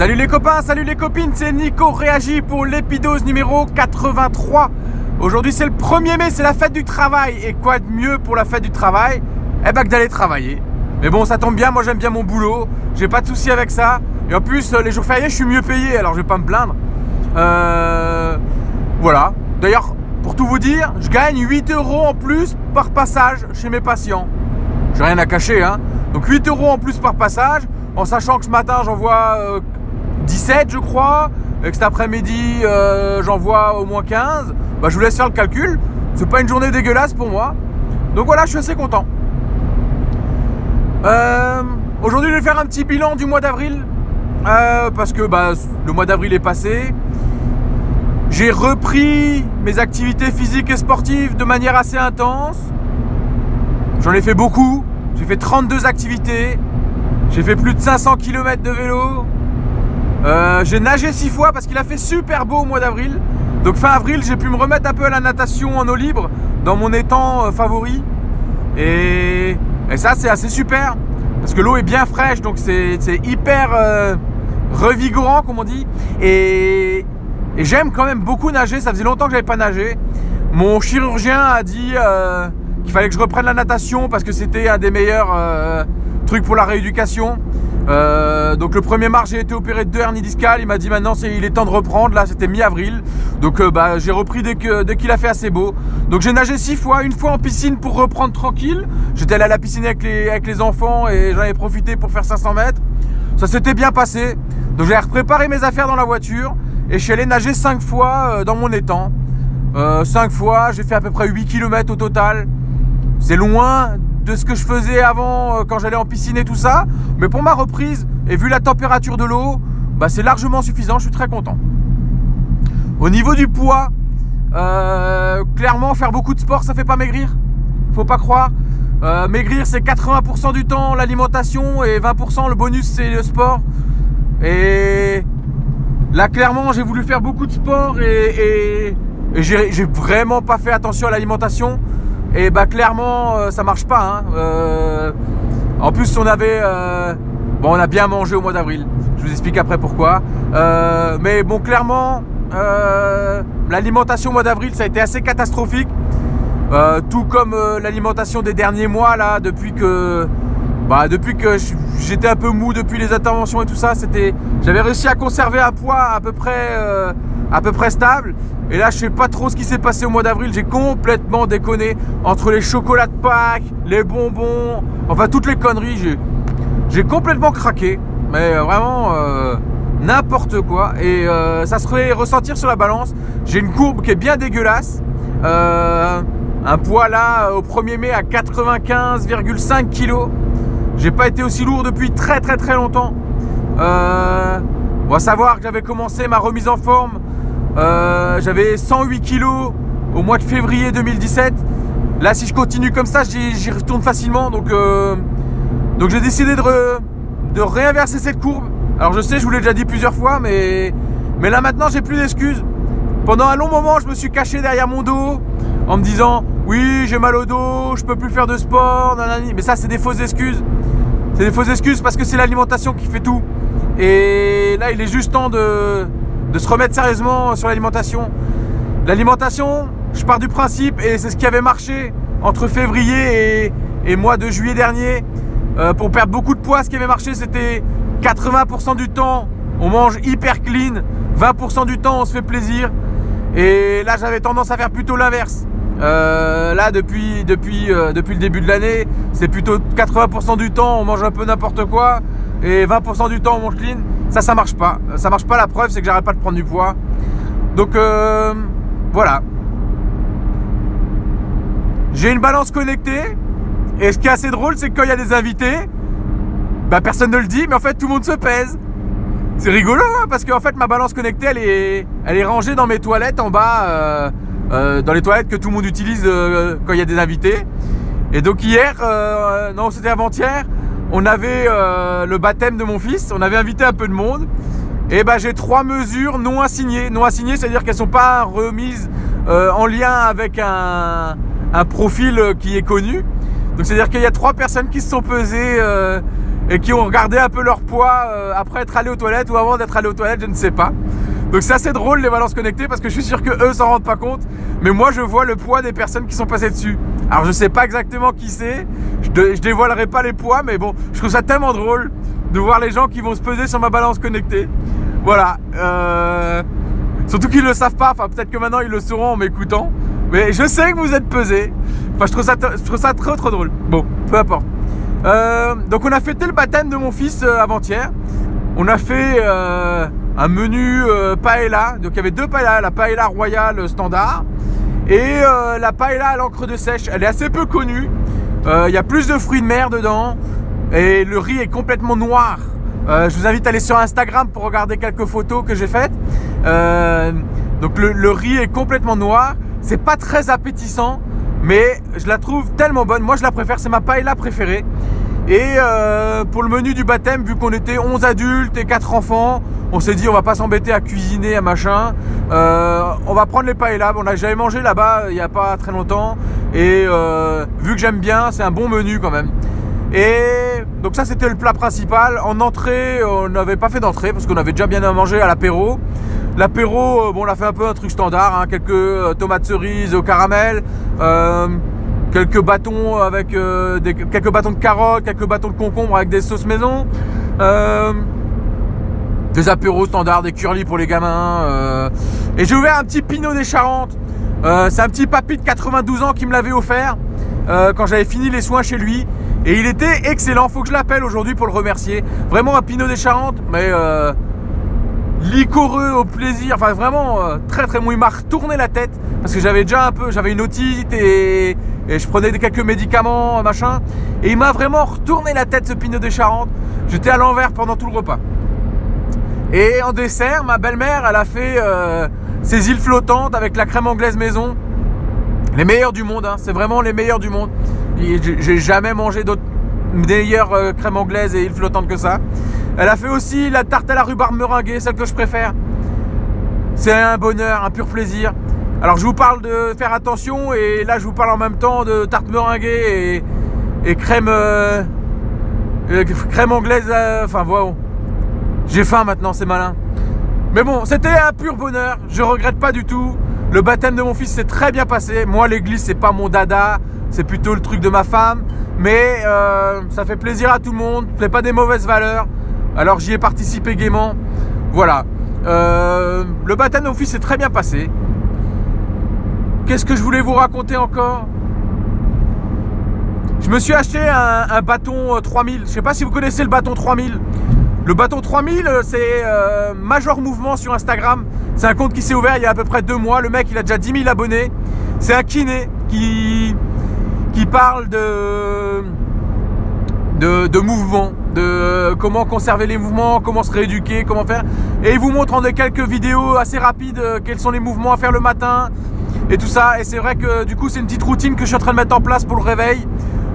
Salut les copains, salut les copines, c'est Nico réagit pour l'épidose numéro 83. Aujourd'hui c'est le 1er mai, c'est la fête du travail. Et quoi de mieux pour la fête du travail? Eh ben que d'aller travailler. Mais bon, ça tombe bien, moi j'aime bien mon boulot, j'ai pas de souci avec ça. Et en plus, les jours fériés, je suis mieux payé, alors je vais pas me plaindre. Euh, voilà. D'ailleurs, pour tout vous dire, je gagne 8 euros en plus par passage chez mes patients. J'ai rien à cacher, hein. Donc 8 euros en plus par passage, en sachant que ce matin j'en vois euh, 17 je crois, et que cet après-midi euh, j'en vois au moins 15, bah, je vous laisse faire le calcul. C'est pas une journée dégueulasse pour moi. Donc voilà, je suis assez content. Euh, aujourd'hui, je vais faire un petit bilan du mois d'avril. Euh, parce que bah, le mois d'avril est passé. J'ai repris mes activités physiques et sportives de manière assez intense. J'en ai fait beaucoup. J'ai fait 32 activités. J'ai fait plus de 500 km de vélo. Euh, j'ai nagé six fois parce qu'il a fait super beau au mois d'avril. Donc fin avril, j'ai pu me remettre un peu à la natation en eau libre dans mon étang euh, favori. Et, ça, c'est assez super parce que l'eau est bien fraîche, donc c'est hyper euh, revigorant, comme on dit. Et, j'aime quand même beaucoup nager. Ça faisait longtemps que j'avais pas nagé. Mon chirurgien a dit qu'il fallait que je reprenne la natation parce que c'était un des meilleurs trucs pour la rééducation. Euh, donc le 1er mars j'ai été opéré de deux hernies discales. Il m'a dit maintenant c'est, il est temps de reprendre. Là c'était mi-avril. Donc euh, bah, j'ai repris dès, qu'il a fait assez beau. Donc j'ai nagé six fois, une fois en piscine pour reprendre tranquille. J'étais allé à la piscine avec les, avec les enfants et j'en ai profité pour faire 500 mètres. Ça s'était bien passé. Donc j'ai préparé mes affaires dans la voiture et je suis allé nager cinq fois euh, dans mon étang. 5 fois, j'ai fait à peu près 8 km au total. C'est loin de ce que je faisais avant euh, quand j'allais en piscine et tout ça. Mais pour ma reprise, et vu la température de l'eau, bah, c'est largement suffisant, je suis très content. Au niveau du poids, euh, clairement faire beaucoup de sport ça fait pas maigrir. Faut pas croire. Euh, maigrir c'est 80% du temps l'alimentation et 20% le bonus c'est le sport. Et là clairement j'ai voulu faire beaucoup de sport et, et j'ai vraiment pas fait attention à l'alimentation. Et bah clairement euh, ça marche pas. Hein. Euh, en plus on avait euh, bon on a bien mangé au mois d'avril. Je vous explique après pourquoi. mais bon clairement l'alimentation au mois d'avril ça a été assez catastrophique. tout comme l'alimentation des derniers mois là depuis que bah, depuis que j'étais un peu mou depuis les interventions et tout ça, c'était j'avais réussi à conserver un poids à peu près à peu près stable. Et là, je sais pas trop ce qui s'est passé au mois d'avril. J'ai complètement déconné entre les chocolats de Pâques, les bonbons, enfin toutes les conneries. J'ai complètement craqué. Mais euh, vraiment euh, n'importe quoi. Et euh, ça se fait ressentir sur la balance. J'ai une courbe qui est bien dégueulasse. un poids là au 1er mai à 95,5 kg. J'ai pas été aussi lourd depuis très très très longtemps. on va savoir que j'avais commencé ma remise en forme euh, j'avais 108 kilos au mois de février 2017. Là, si je continue comme ça, j'y retourne facilement. Donc, euh, donc j'ai décidé de, de réinverser cette courbe. Alors, je sais, je vous l'ai déjà dit plusieurs fois, mais, mais là maintenant, j'ai plus d'excuses. Pendant un long moment, je me suis caché derrière mon dos en me disant Oui, j'ai mal au dos, je peux plus faire de sport, nanani. Mais ça, c'est des fausses excuses. C'est des fausses excuses parce que c'est l'alimentation qui fait tout. Et là, il est juste temps de, se remettre sérieusement sur l'alimentation. L'alimentation, je pars du principe, et c'est ce qui avait marché entre février et, mois de juillet dernier, euh, pour perdre beaucoup de poids, ce qui avait marché, c'était 80% du temps, on mange hyper clean, 20% du temps, on se fait plaisir. Et là, j'avais tendance à faire plutôt l'inverse. Euh, là, depuis, depuis, euh, depuis le début de l'année, c'est plutôt 80% du temps, on mange un peu n'importe quoi, et 20% du temps, on mange clean. Ça, ça marche pas. Ça marche pas. La preuve, c'est que j'arrête pas de prendre du poids. Donc, euh, voilà. J'ai une balance connectée. Et ce qui est assez drôle, c'est que quand il y a des invités, bah personne ne le dit, mais en fait tout le monde se pèse. C'est rigolo, hein, parce qu'en fait ma balance connectée, elle est, elle est rangée dans mes toilettes en bas, euh, euh, dans les toilettes que tout le monde utilise quand il y a des invités. Et donc hier, non c'était avant-hier, on avait euh, le baptême de mon fils, on avait invité un peu de monde. Et ben j'ai trois mesures non assignées. Non assignées, c'est-à-dire qu'elles sont pas remises euh, en lien avec un, profil qui est connu. Donc c'est-à-dire qu'il y a trois personnes qui se sont pesées. Euh, et qui ont regardé un peu leur poids euh, après être allé aux toilettes ou avant d'être allé aux toilettes, je ne sais pas. Donc c'est assez drôle les balances connectées parce que je suis sûr que eux s'en rendent pas compte, mais moi je vois le poids des personnes qui sont passées dessus. Alors je sais pas exactement qui c'est, je, je dévoilerai pas les poids, mais bon, je trouve ça tellement drôle de voir les gens qui vont se peser sur ma balance connectée. Voilà. Euh, surtout qu'ils le savent pas, enfin peut-être que maintenant ils le sauront en m'écoutant. Mais je sais que vous êtes pesés. Enfin je trouve ça, je trouve ça trop trop drôle. Bon, peu importe. Euh, donc on a fêté le baptême de mon fils euh, avant-hier. On a fait un menu paella. Donc il y avait deux paella, la paella royale standard et la paella à l'encre de sèche. Elle est assez peu connue. Il y a plus de fruits de mer dedans et le riz est complètement noir. je vous invite à aller sur Instagram pour regarder quelques photos que j'ai faites. donc le, le, riz est complètement noir. C'est pas très appétissant, mais je la trouve tellement bonne. Moi, je la préfère. C'est ma paella préférée. Et euh, pour le menu du baptême, vu qu'on était 11 adultes et 4 enfants, on s'est dit on va pas s'embêter à cuisiner, à machin. Euh, on va prendre les paellas. On a jamais mangé là-bas il n'y a pas très longtemps. Et euh, vu que j'aime bien, c'est un bon menu quand même. Et donc ça c'était le plat principal. En entrée, on n'avait pas fait d'entrée parce qu'on avait déjà bien à manger à l'apéro. L'apéro, bon, on a fait un peu un truc standard, hein. quelques tomates cerises au caramel, quelques bâtons avec euh, quelques bâtons de carottes, quelques bâtons de concombre avec des sauces maison. Euh, des apéros standards, des curly pour les gamins. Euh. et j'ai ouvert un petit Pinot des Charentes. c'est un petit papy de 92 ans qui me l'avait offert quand j'avais fini les soins chez lui. Et il était excellent. Faut que je l'appelle aujourd'hui pour le remercier. Vraiment un Pinot des Charentes, mais licoreux au plaisir, enfin vraiment euh, très très bon. Il m'a retourné la tête parce que j'avais déjà un peu, j'avais une otite et, je prenais quelques médicaments, machin. Et il m'a vraiment retourné la tête ce Pinot de Charente. J'étais à l'envers pendant tout le repas. Et en dessert, ma belle-mère, elle a fait euh, ses îles flottantes avec la crème anglaise maison. Les meilleurs du monde, hein. c'est vraiment les meilleurs du monde. J'ai jamais mangé d'autres meilleures euh, crèmes anglaises et îles flottantes que ça. Elle a fait aussi la tarte à la rhubarbe meringuée, celle que je préfère. C'est un bonheur, un pur plaisir. Alors je vous parle de faire attention et là je vous parle en même temps de tarte meringuée et, crème euh, crème anglaise. Euh, enfin voilà. J'ai faim maintenant, c'est malin. Mais bon, c'était un pur bonheur. Je regrette pas du tout. Le baptême de mon fils s'est très bien passé. Moi, l'église, c'est pas mon dada. C'est plutôt le truc de ma femme. Mais ça fait plaisir à tout le monde. C'est pas des mauvaises valeurs. Alors j'y ai participé gaiement. Voilà. Euh, le baptême fils s'est très bien passé. Qu'est-ce que je voulais vous raconter encore? Je me suis acheté un, bâton 3000. Euh, je ne sais pas si vous connaissez le bâton 3000. Le bâton 3000, euh, c'est Major Mouvement sur Instagram. C'est un compte qui s'est ouvert il y a à peu près deux mois. Le mec, il a déjà 10 000 abonnés. C'est un kiné qui, qui parle de, de, de mouvement de comment conserver les mouvements, comment se rééduquer, comment faire. Et il vous montre en quelques vidéos assez rapides euh, quels sont les mouvements à faire le matin et tout ça. Et c'est vrai que du coup c'est une petite routine que je suis en train de mettre en place pour le réveil.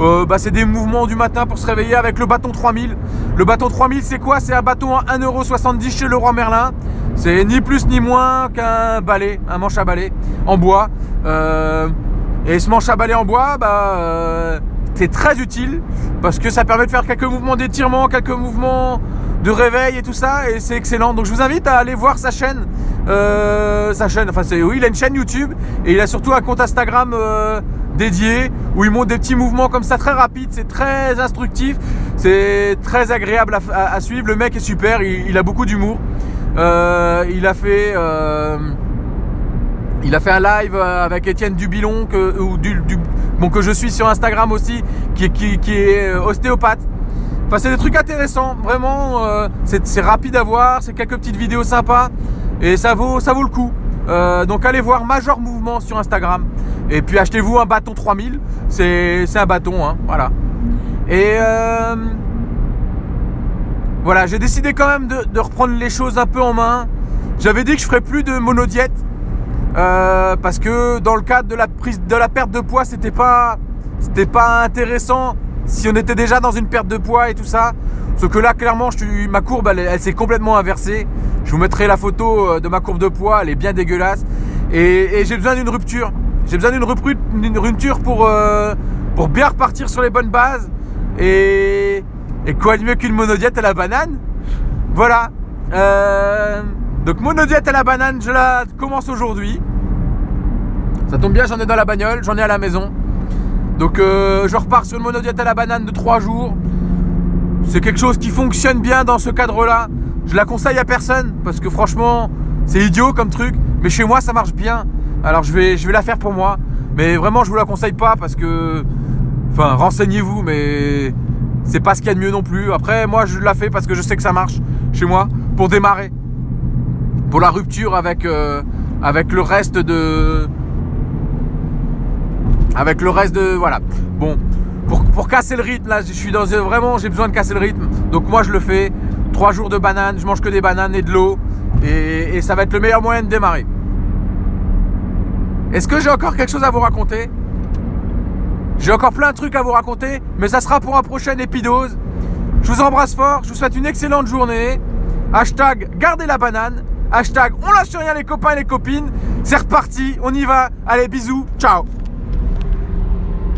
Euh, bah, c'est des mouvements du matin pour se réveiller avec le bâton 3000. Le bâton 3000 c'est quoi? C'est un bâton à 1,70€ chez Leroy Merlin. C'est ni plus ni moins qu'un balai, un manche à balai en bois. Euh, et ce manche à balai en bois, bah, c'est très utile parce que ça permet de faire quelques mouvements d'étirement, quelques mouvements de réveil et tout ça, et c'est excellent. Donc je vous invite à aller voir sa chaîne. Euh, sa chaîne, enfin c'est oui, il a une chaîne YouTube et il a surtout un compte Instagram euh, dédié où il montre des petits mouvements comme ça très rapides, c'est très instructif, c'est très agréable à, suivre. Le mec est super, il, a beaucoup d'humour. Euh, il a fait il a fait un live avec Étienne Dubilon que, ou du, bon, que je suis sur Instagram aussi, qui, qui, qui est euh, ostéopathe. Enfin, c'est des trucs intéressants, vraiment. Euh, c'est rapide à voir, c'est quelques petites vidéos sympas et ça vaut, ça vaut le coup. Euh, donc allez voir Major Mouvement sur Instagram et puis achetez-vous un bâton 3000. C'est un bâton, hein, voilà. Et voilà, j'ai décidé quand même de, de, reprendre les choses un peu en main. J'avais dit que je ferais plus de monodiète euh, parce que dans le cadre de la prise de la perte de poids, c'était pas c'était pas intéressant si on était déjà dans une perte de poids et tout ça. Sauf que là, clairement, je, ma courbe, elle, s'est complètement inversée. Je vous mettrai la photo euh, de ma courbe de poids, elle est bien dégueulasse. Et, j'ai besoin d'une rupture. J'ai besoin d'une rupture pour, euh, pour bien repartir sur les bonnes bases. Et, quoi de mieux qu'une monodiète à la banane? Voilà. Donc monodiète à la banane, je la commence aujourd'hui. Ça tombe bien, j'en ai dans la bagnole, j'en ai à la maison. Donc euh, je repars sur une monodiète à la banane de 3 jours. C'est quelque chose qui fonctionne bien dans ce cadre-là. Je la conseille à personne parce que franchement, c'est idiot comme truc. Mais chez moi, ça marche bien. Alors je vais, je vais la faire pour moi. Mais vraiment, je vous la conseille pas parce que. Enfin, renseignez-vous, mais c'est pas ce qu'il y a de mieux non plus. Après, moi, je la fais parce que je sais que ça marche chez moi pour démarrer. Pour la rupture avec, euh, avec le reste de. Avec le reste de. Voilà. Bon. Pour, pour casser le rythme, là, je suis dans. Vraiment, j'ai besoin de casser le rythme. Donc, moi, je le fais. Trois jours de bananes, je mange que des bananes et de l'eau. Et, ça va être le meilleur moyen de démarrer. Est-ce que j'ai encore quelque chose à vous raconter? J'ai encore plein de trucs à vous raconter, mais ça sera pour un prochain épidose. Je vous embrasse fort, je vous souhaite une excellente journée. Hashtag gardez la banane. Hashtag on lâche rien les copains et les copines. C'est reparti, on y va. Allez, bisous, ciao